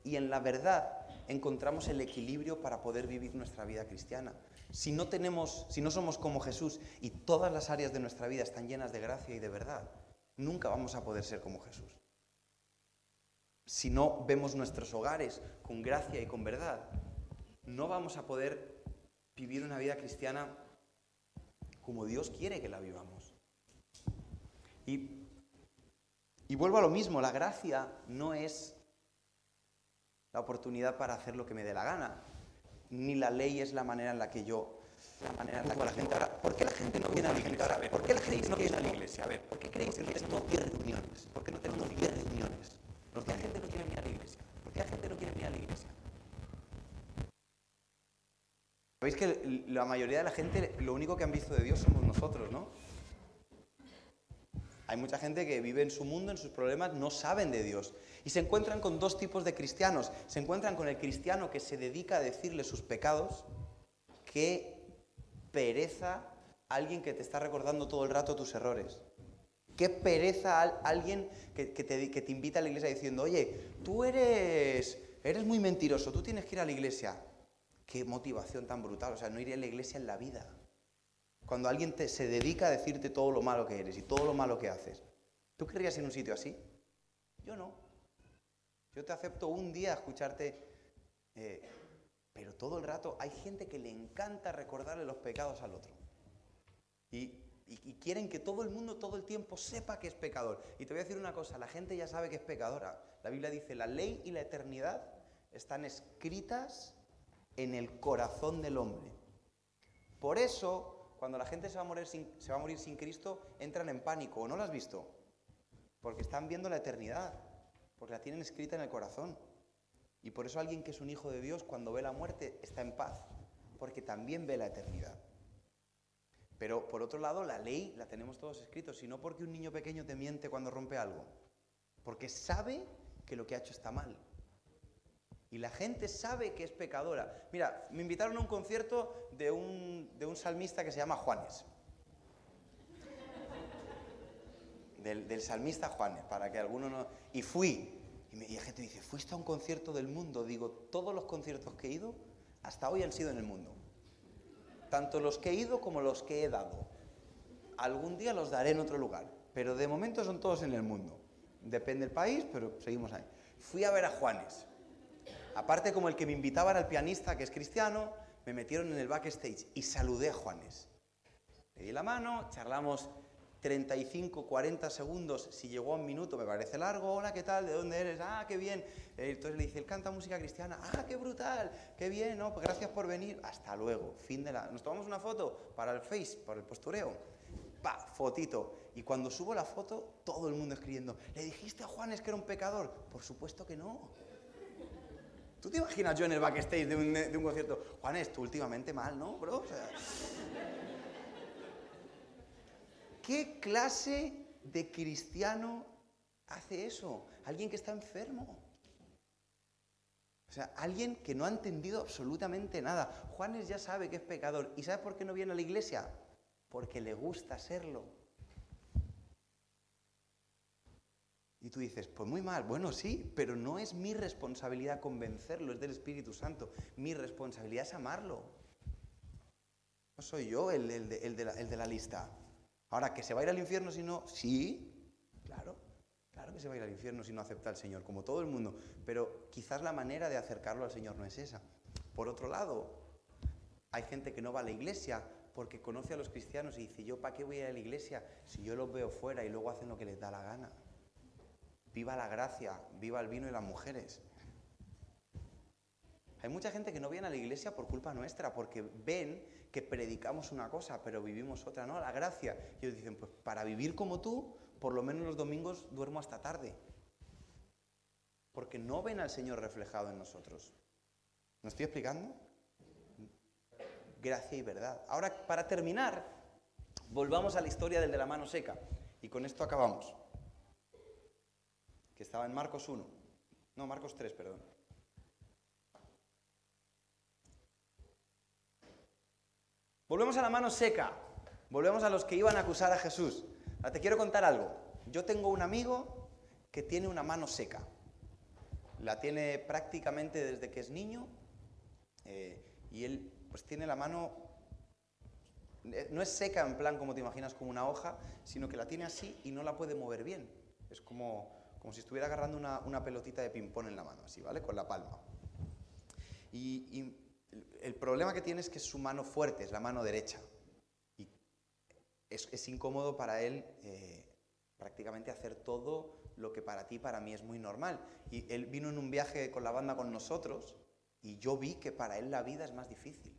y en la verdad encontramos el equilibrio para poder vivir nuestra vida cristiana. Si no tenemos, si no somos como Jesús y todas las áreas de nuestra vida están llenas de gracia y de verdad, nunca vamos a poder ser como Jesús. Si no vemos nuestros hogares con gracia y con verdad, no vamos a poder vivir una vida cristiana como Dios quiere que la vivamos. Y, vuelvo a lo mismo, la gracia no es la oportunidad para hacer lo que me dé la gana, ni la ley es la manera en la que yo la manera en la la gente ahora, ¿por qué la gente no viene a la iglesia? A ver, ¿por qué la gente no viene a la iglesia? A ver, ¿por qué creéis que no tiene reuniones? ¿Por qué no tenemos 10 reuniones? ¿Por qué la gente no quiere venir a la iglesia? ¿Por qué la gente no quiere venir a la iglesia? Veis que la mayoría de la gente lo único que han visto de Dios somos nosotros, ¿no? Hay mucha gente que vive en su mundo, en sus problemas, no saben de Dios. Y se encuentran con dos tipos de cristianos. Se encuentran con el cristiano que se dedica a decirle sus pecados, que pereza alguien que te está recordando todo el rato tus errores. Qué pereza alguien que, te, invita a la iglesia diciendo, oye, tú eres, eres muy mentiroso, tú tienes que ir a la iglesia. Qué motivación tan brutal, o sea, no iría a la iglesia en la vida. Cuando alguien te, se dedica a decirte todo lo malo que eres y todo lo malo que haces. ¿Tú querrías ir a un sitio así? Yo no. Yo te acepto un día escucharte, eh, pero todo el rato hay gente que le encanta recordarle los pecados al otro. Y, quieren que todo el mundo todo el tiempo sepa que es pecador. Y te voy a decir una cosa, la gente ya sabe que es pecadora. La Biblia dice, la ley y la eternidad están escritas en el corazón del hombre. Por eso, cuando la gente se va a morir sin, se va a morir sin Cristo, entran en pánico. ¿O no lo has visto? Porque están viendo la eternidad, porque la tienen escrita en el corazón. Y por eso alguien que es un hijo de Dios, cuando ve la muerte, está en paz, porque también ve la eternidad. Pero por otro lado, la ley la tenemos todos escritos, y no porque un niño pequeño te miente cuando rompe algo, porque sabe que lo que ha hecho está mal. Y la gente sabe que es pecadora. Mira, me invitaron a un concierto de un, de un salmista que se llama Juanes. Del, salmista Juanes, para que alguno no... Y fui. Y, me, y la gente dice, ¿fuiste a un concierto del mundo? Digo, todos los conciertos que he ido hasta hoy han sido en el mundo tanto los que he ido como los que he dado. Algún día los daré en otro lugar, pero de momento son todos en el mundo. Depende del país, pero seguimos ahí. Fui a ver a Juanes. Aparte, como el que me invitaba era el pianista, que es cristiano, me metieron en el backstage y saludé a Juanes. Le di la mano, charlamos 35, 40 segundos, si llegó a un minuto me parece largo, hola, ¿qué tal? ¿De dónde eres? Ah, qué bien. Eh, entonces le dice, él canta música cristiana, ah, qué brutal, qué bien, no, pues gracias por venir, hasta luego, fin de la... Nos tomamos una foto para el Face, para el postureo, pa, fotito. Y cuando subo la foto, todo el mundo escribiendo, ¿le dijiste a Juanes que era un pecador? Por supuesto que no. ¿Tú te imaginas yo en el backstage de un, de un concierto? Juanes, tú últimamente mal, ¿no, bro? O sea, ¿Qué clase de cristiano hace eso? Alguien que está enfermo. O sea, alguien que no ha entendido absolutamente nada. Juanes ya sabe que es pecador. ¿Y sabe por qué no viene a la iglesia? Porque le gusta serlo. Y tú dices, pues muy mal, bueno, sí, pero no es mi responsabilidad convencerlo, es del Espíritu Santo. Mi responsabilidad es amarlo. No soy yo el, el de la lista. Ahora, ¿que se va a ir al infierno si no? Sí, claro, claro que se va a ir al infierno si no acepta al Señor, como todo el mundo. Pero quizás la manera de acercarlo al Señor no es esa. Por otro lado, hay gente que no va a la iglesia porque conoce a los cristianos y dice, yo para qué voy a ir a la iglesia si yo los veo fuera y luego hacen lo que les da la gana. Viva la gracia, viva el vino y las mujeres. Hay mucha gente que no viene a la iglesia por culpa nuestra, porque ven que predicamos una cosa, pero vivimos otra, ¿no? La gracia. Y ellos dicen, pues para vivir como tú, por lo menos los domingos duermo hasta tarde. Porque no ven al Señor reflejado en nosotros. ¿Me estoy explicando? Gracia y verdad. Ahora, para terminar, volvamos a la historia del de la mano seca. Y con esto acabamos. Que estaba en Marcos 1. No, Marcos 3, perdón. Volvemos a la mano seca. Volvemos a los que iban a acusar a Jesús. Ahora te quiero contar algo. Yo tengo un amigo que tiene una mano seca. La tiene prácticamente desde que es niño. Eh, y él pues tiene la mano... Eh, no es seca en plan como te imaginas como una hoja, sino que la tiene así y no la puede mover bien. Es como, como si estuviera agarrando una, pelotita de ping-pong en la mano, así, ¿vale? Con la palma. y el problema que tiene es que es su mano fuerte, es la mano derecha. Y es, incómodo para él eh, prácticamente hacer todo lo que para ti, para mí es muy normal. Y él vino en un viaje con la banda con nosotros y yo vi que para él la vida es más difícil.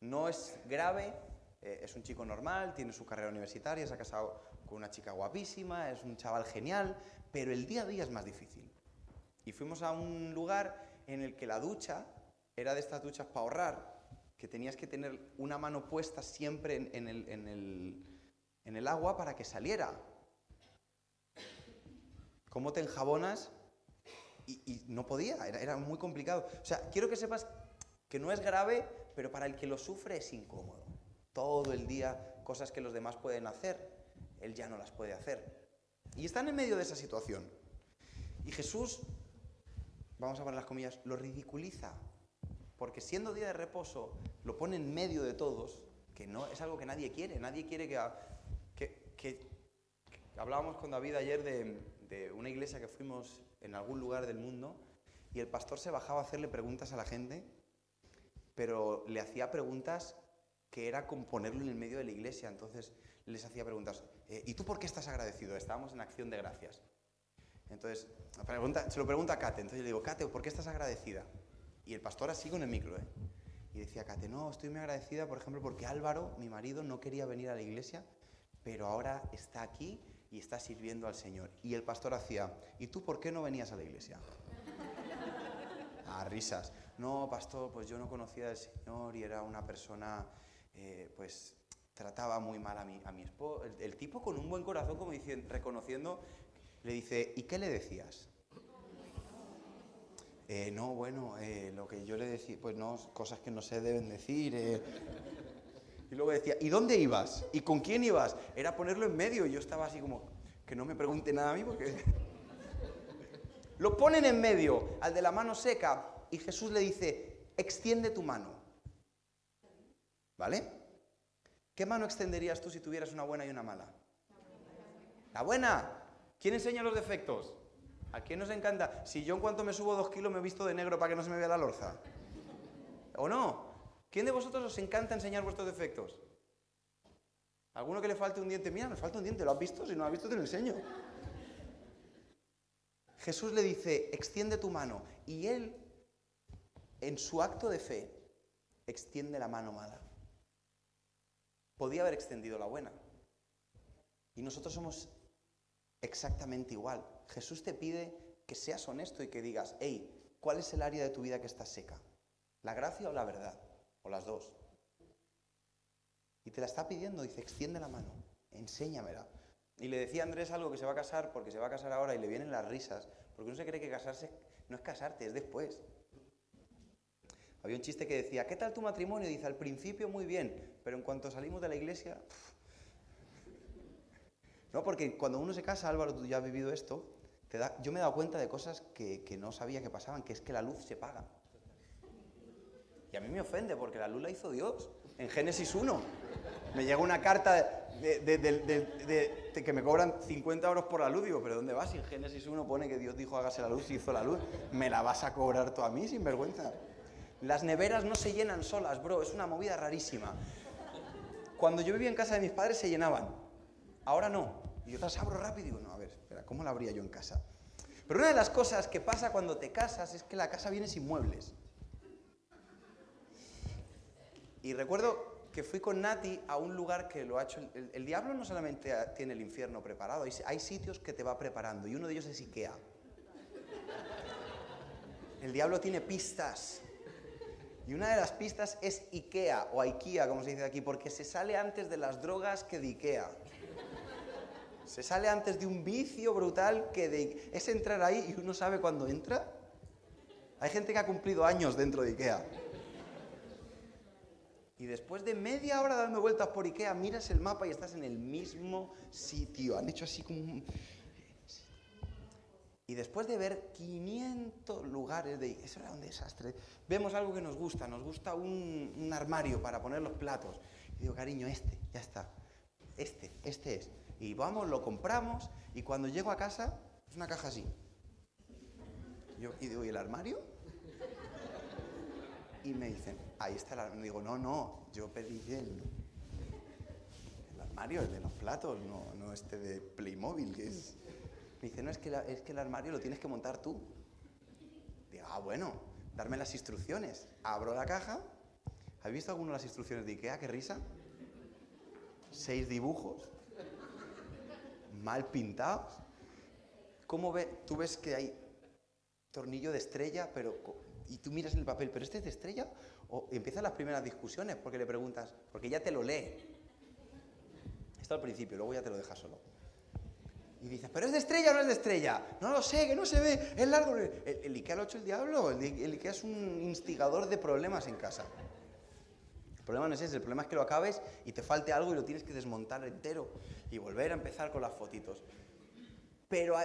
No es grave, eh, es un chico normal, tiene su carrera universitaria, se ha casado con una chica guapísima, es un chaval genial, pero el día a día es más difícil. Y fuimos a un lugar en el que la ducha era de estas duchas para ahorrar, que tenías que tener una mano puesta siempre en, el, agua para que saliera. ¿Cómo te enjabonas? Y, no podía, era, era, muy complicado. O sea, quiero que sepas que no es grave, pero para el que lo sufre es incómodo. todo el día cosas que los demás pueden hacer, él ya no las puede hacer. Y están en medio de esa situación. Y Jesús, vamos a poner las comillas, lo ridiculiza. Porque siendo día de reposo, lo pone en medio de todos, que no es algo que nadie quiere. Nadie quiere que... que, hablábamos con David ayer de, una iglesia que fuimos en algún lugar del mundo y el pastor se bajaba a hacerle preguntas a la gente, pero le hacía preguntas que era como ponerlo en el medio de la iglesia. Entonces les hacía preguntas, eh, ¿y tú por qué estás agradecido? Estábamos en acción de gracias. Entonces, se lo pregunta a Kate. Entonces yo le digo, Kate, ¿por qué estás agradecida? Y el pastor así con el micro, ¿eh? Y decía Kate, no, estoy muy agradecida, por ejemplo, porque Álvaro, mi marido, no quería venir a la iglesia, pero ahora está aquí y está sirviendo al Señor. Y el pastor hacía, ¿y tú por qué no venías a la iglesia? <laughs> A risas. No, pastor, pues yo no conocía al Señor y era una persona, eh, pues trataba muy mal a mi, a mi esposo. El, tipo con un buen corazón, como diciendo, reconociendo, le dice, ¿y qué le decías? Eh, no, bueno, eh, lo que yo le decía, pues no, cosas que no se deben decir. Y luego decía, ¿y dónde ibas? ¿Y con quién ibas? Era ponerlo en medio y yo estaba así como, que no me pregunte nada a mí porque... <laughs> Lo ponen en medio, al de la mano seca, y Jesús le dice, extiende tu mano. ¿Vale? ¿Qué mano extenderías tú si tuvieras una buena y una mala? La buena. ¿Quién enseña los defectos? ¿A quién nos encanta? Si yo en cuanto me subo dos kilos me he visto de negro para que no se me vea la lorza. ¿O no? ¿Quién de vosotros os encanta enseñar vuestros defectos? ¿Alguno que le falte un diente? Mira, me falta un diente, ¿lo has visto? Si no lo has visto, te lo enseño. Jesús le dice, extiende tu mano. Y él, en su acto de fe, extiende la mano mala. Podía haber extendido la buena. Y nosotros somos exactamente igual. Jesús te pide que seas honesto y que digas, hey, ¿cuál es el área de tu vida que está seca? ¿La gracia o la verdad? o las dos. Y te la está pidiendo, dice, extiende la mano, enséñamela. Y le decía a Andrés algo que se va a casar, porque se va a casar ahora y le vienen las risas, porque uno se cree que casarse no es casarte, es después. Había un chiste que decía, ¿qué tal tu matrimonio? dice, al principio muy bien, pero en cuanto salimos de la iglesia... No, porque cuando uno se casa, Álvaro, tú ya has vivido esto, yo me he dado cuenta de cosas que, que no sabía que pasaban, que es que la luz se paga. Y a mí me ofende porque la luz la hizo Dios. En Génesis 1 me llega una carta de, que me cobran 50 euros por la luz. Digo, ¿pero dónde vas? Si en Génesis 1 pone que Dios dijo hágase la luz y hizo la luz. ¿Me la vas a cobrar tú a mí sin vergüenza? Las neveras no se llenan solas, bro. Es una movida rarísima. Cuando yo vivía en casa de mis padres se llenaban. Ahora no. Y yo las abro rápido y digo, no, a ver, espera, ¿cómo la abría yo en casa? Pero una de las cosas que pasa cuando te casas es que la casa viene sin muebles. Y recuerdo que fui con Nati a un lugar que lo ha hecho... El, diablo no solamente tiene el infierno preparado, hay, hay sitios que te va preparando y uno de ellos es Ikea. El diablo tiene pistas. Y una de las pistas es Ikea o Ikea, como se dice aquí, porque se sale antes de las drogas que de Ikea. Se sale antes de un vicio brutal que. Es entrar ahí y uno sabe cuándo entra. Hay gente que ha cumplido años dentro de Ikea. Y después de media hora dando vueltas por Ikea, miras el mapa y estás en el mismo sitio. Han hecho así como. Y después de ver 500 lugares de... Eso era un desastre. Vemos algo que nos gusta. Nos gusta un, un armario para poner los platos. Y digo, cariño, este, ya está. Este, este es. Y vamos, lo compramos y cuando llego a casa es una caja así. Yo, y digo, ¿y el armario? y me dicen, ahí está el armario. Digo, no, no, yo pedí el, el armario, el de los platos, no, no este de Playmobil, es... Me dice, no, es que, es que el armario lo tienes que montar tú. Digo, ah, bueno, darme las instrucciones. Abro la caja. ¿Habéis visto alguna de las instrucciones de Ikea? ¡Qué risa! Seis dibujos, mal pintados. ¿Cómo ve? Tú ves que hay tornillo de estrella, pero y tú miras en el papel, ¿pero este es de estrella? O empiezan las primeras discusiones porque le preguntas, porque ya te lo lee. Esto al principio, luego ya te lo deja solo. Y dices, ¿pero es de estrella o no es de estrella? No lo sé, que no se ve, es largo. El, Ikea lo ha hecho el diablo, el, el Ikea es un instigador de problemas en casa. Problema no es ese, el problema es que lo acabes y te falte algo y lo tienes que desmontar entero y volver a empezar con las fotitos. Pero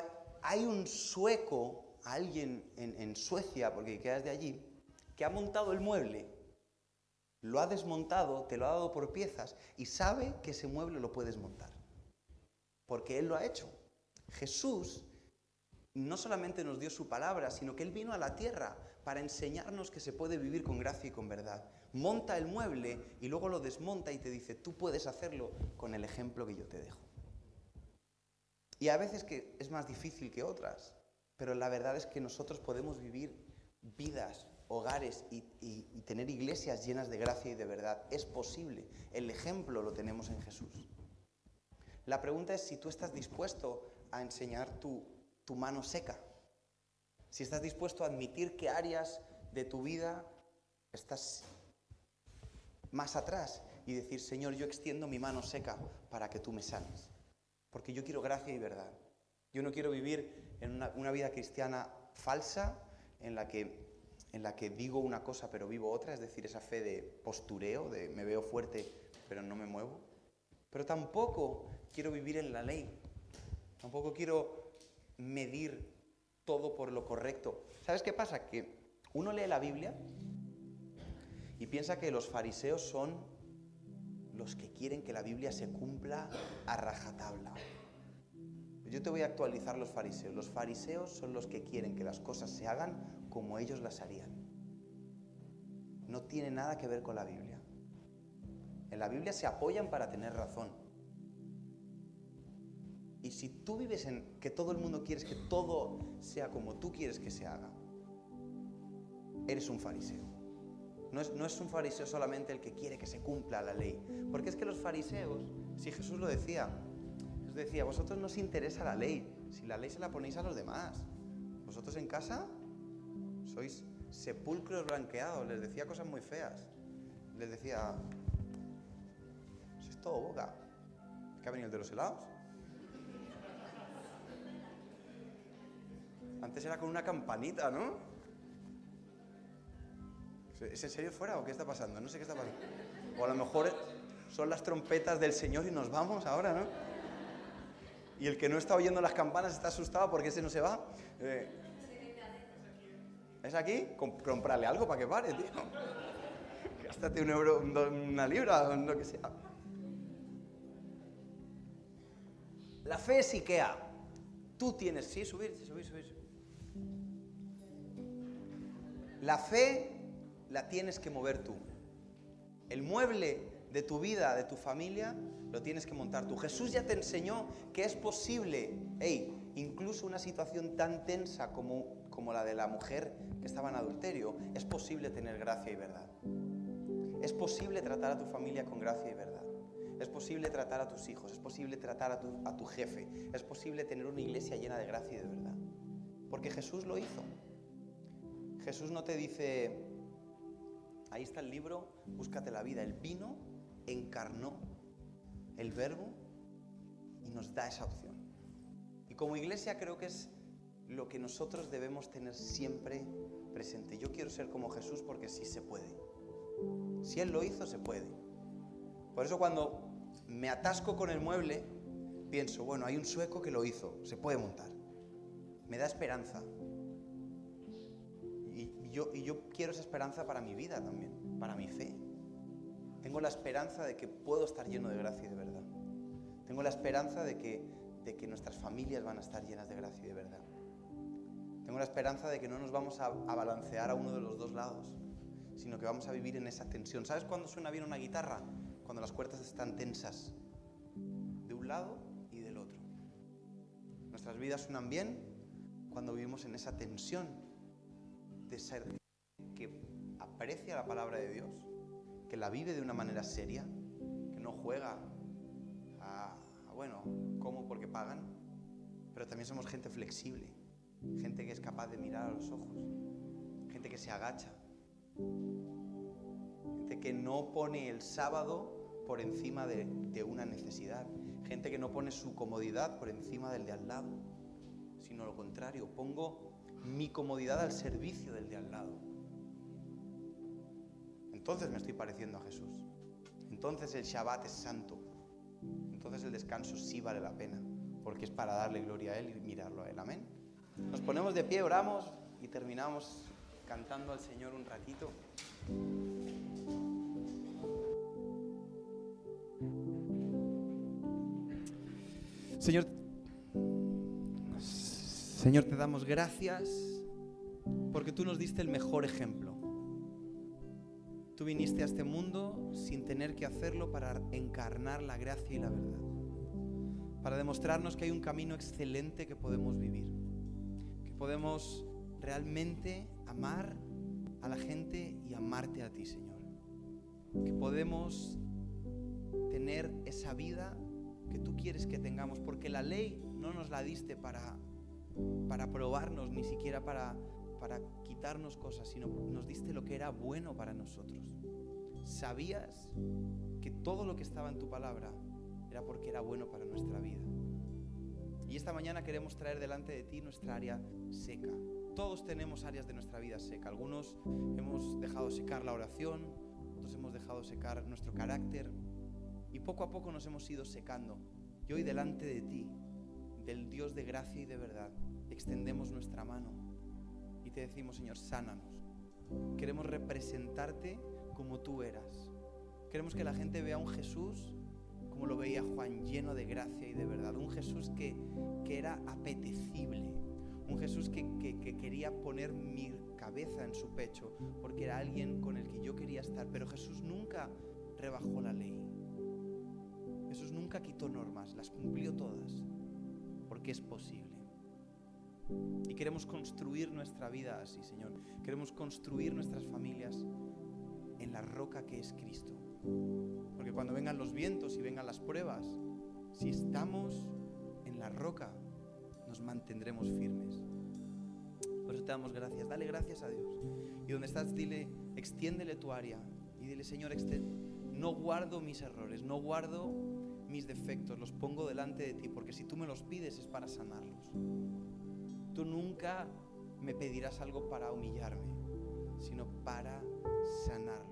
hay un sueco, alguien en, en Suecia, porque quedas de allí, que ha montado el mueble, lo ha desmontado, te lo ha dado por piezas y sabe que ese mueble lo puedes montar. Porque Él lo ha hecho. Jesús no solamente nos dio su palabra, sino que Él vino a la tierra para enseñarnos que se puede vivir con gracia y con verdad. Monta el mueble y luego lo desmonta y te dice, tú puedes hacerlo con el ejemplo que yo te dejo. Y a veces que es más difícil que otras, pero la verdad es que nosotros podemos vivir vidas, hogares y, y tener iglesias llenas de gracia y de verdad. Es posible. El ejemplo lo tenemos en Jesús. La pregunta es si tú estás dispuesto a enseñar tu tu mano seca. Si estás dispuesto a admitir que áreas de tu vida estás más atrás y decir, Señor, yo extiendo mi mano seca para que tú me sanes. Porque yo quiero gracia y verdad. Yo no quiero vivir en una, una vida cristiana falsa en la, que, en la que digo una cosa pero vivo otra, es decir, esa fe de postureo, de me veo fuerte pero no me muevo. Pero tampoco quiero vivir en la ley. Tampoco quiero medir todo por lo correcto. ¿Sabes qué pasa? Que uno lee la Biblia y piensa que los fariseos son los que quieren que la Biblia se cumpla a rajatabla. Yo te voy a actualizar los fariseos. Los fariseos son los que quieren que las cosas se hagan como ellos las harían. No tiene nada que ver con la Biblia. En la Biblia se apoyan para tener razón. Y si tú vives en que todo el mundo quiere que todo sea como tú quieres que se haga, eres un fariseo. No es, no es, un fariseo solamente el que quiere que se cumpla la ley. Porque es que los fariseos, si Jesús lo decía, Jesús decía, vosotros no os interesa la ley, si la ley se la ponéis a los demás. Vosotros en casa sois sepulcros blanqueados, les decía cosas muy feas. Les decía, sois todo boca. ¿Qué ha venido el de los helados? Antes era con una campanita, ¿no? ¿Es en serio fuera o qué está pasando? No sé qué está pasando. O a lo mejor son las trompetas del Señor y nos vamos ahora, ¿no? Y el que no está oyendo las campanas está asustado porque ese no se va. Eh, ¿Es aquí? comprarle algo para que pare, tío. Gástate un euro, una libra lo que sea. La fe es Ikea. Tú tienes, sí, subir, subir, subir. La fe la tienes que mover tú. El mueble de tu vida, de tu familia, lo tienes que montar tú. Jesús ya te enseñó que es posible, hey, incluso una situación tan tensa como, como la de la mujer que estaba en adulterio, es posible tener gracia y verdad. Es posible tratar a tu familia con gracia y verdad. Es posible tratar a tus hijos, es posible tratar a tu, a tu jefe, es posible tener una iglesia llena de gracia y de verdad. Porque Jesús lo hizo. Jesús no te dice, ahí está el libro, búscate la vida. El vino encarnó el verbo y nos da esa opción. Y como iglesia creo que es lo que nosotros debemos tener siempre presente. Yo quiero ser como Jesús porque sí se puede. Si Él lo hizo, se puede. Por eso cuando me atasco con el mueble, pienso, bueno, hay un sueco que lo hizo, se puede montar. Me da esperanza, y yo, quiero esa esperanza para mi vida también, para mi fe. Tengo la esperanza de que puedo estar lleno de gracia y de verdad. Tengo la esperanza de que, de que nuestras familias van a estar llenas de gracia y de verdad. Tengo la esperanza de que no nos vamos a, a balancear a uno de los dos lados, sino que vamos a vivir en esa tensión. ¿Sabes cuándo suena bien una guitarra? Cuando las cuerdas están tensas, de un lado y del otro. Nuestras vidas suenan bien cuando vivimos en esa tensión de ser que aprecia la palabra de Dios, que la vive de una manera seria, que no juega a, bueno, ¿cómo? Porque pagan, pero también somos gente flexible, gente que es capaz de mirar a los ojos, gente que se agacha, gente que no pone el sábado por encima de, de una necesidad, gente que no pone su comodidad por encima del de al lado, sino lo contrario, pongo mi comodidad al servicio del de al lado. entonces me estoy pareciendo a Jesús. Entonces el Shabbat es santo. Entonces el descanso sí vale la pena, porque es para darle gloria a Él y mirarlo a Él. Amén. Nos ponemos de pie, oramos y terminamos cantando al Señor un ratito. Señor, Señor, te damos gracias porque tú nos diste el mejor ejemplo. Tú viniste a este mundo sin tener que hacerlo para encarnar la gracia y la verdad. Para demostrarnos que hay un camino excelente que podemos vivir. Que podemos realmente amar a la gente y amarte a ti, Señor. Que podemos tener esa vida que tú quieres que tengamos, porque la ley no nos la diste para, para probarnos, ni siquiera para, para quitarnos cosas, sino nos diste lo que era bueno para nosotros. Sabías que todo lo que estaba en tu palabra era porque era bueno para nuestra vida. Y esta mañana queremos traer delante de ti nuestra área seca. Todos tenemos áreas de nuestra vida seca. Algunos hemos dejado secar la oración, otros hemos dejado secar nuestro carácter, y poco a poco nos hemos ido secando. Y hoy delante de ti, del Dios de gracia y de verdad, extendemos nuestra mano y te decimos, Señor, sánanos. Queremos representarte como tú eras. Queremos que la gente vea un Jesús como lo veía Juan, lleno de gracia y de verdad. Un Jesús que, que era apetecible. Un Jesús que, que, que quería poner mi cabeza en su pecho porque era alguien con el que yo quería estar. Pero Jesús nunca rebajó la ley. Jesús nunca quitó normas, las cumplió todas, porque es posible. Y queremos construir nuestra vida así, Señor. Queremos construir nuestras familias en la roca que es Cristo. Porque cuando vengan los vientos y vengan las pruebas, si estamos en la roca, nos mantendremos firmes. Por eso te damos gracias. Dale gracias a Dios. Y donde estás, dile, extiéndele tu área. Y dile, Señor, no guardo mis errores, no guardo mis defectos, los pongo delante de ti, porque si tú me los pides es para sanarlos. Tú nunca me pedirás algo para humillarme, sino para sanarlo.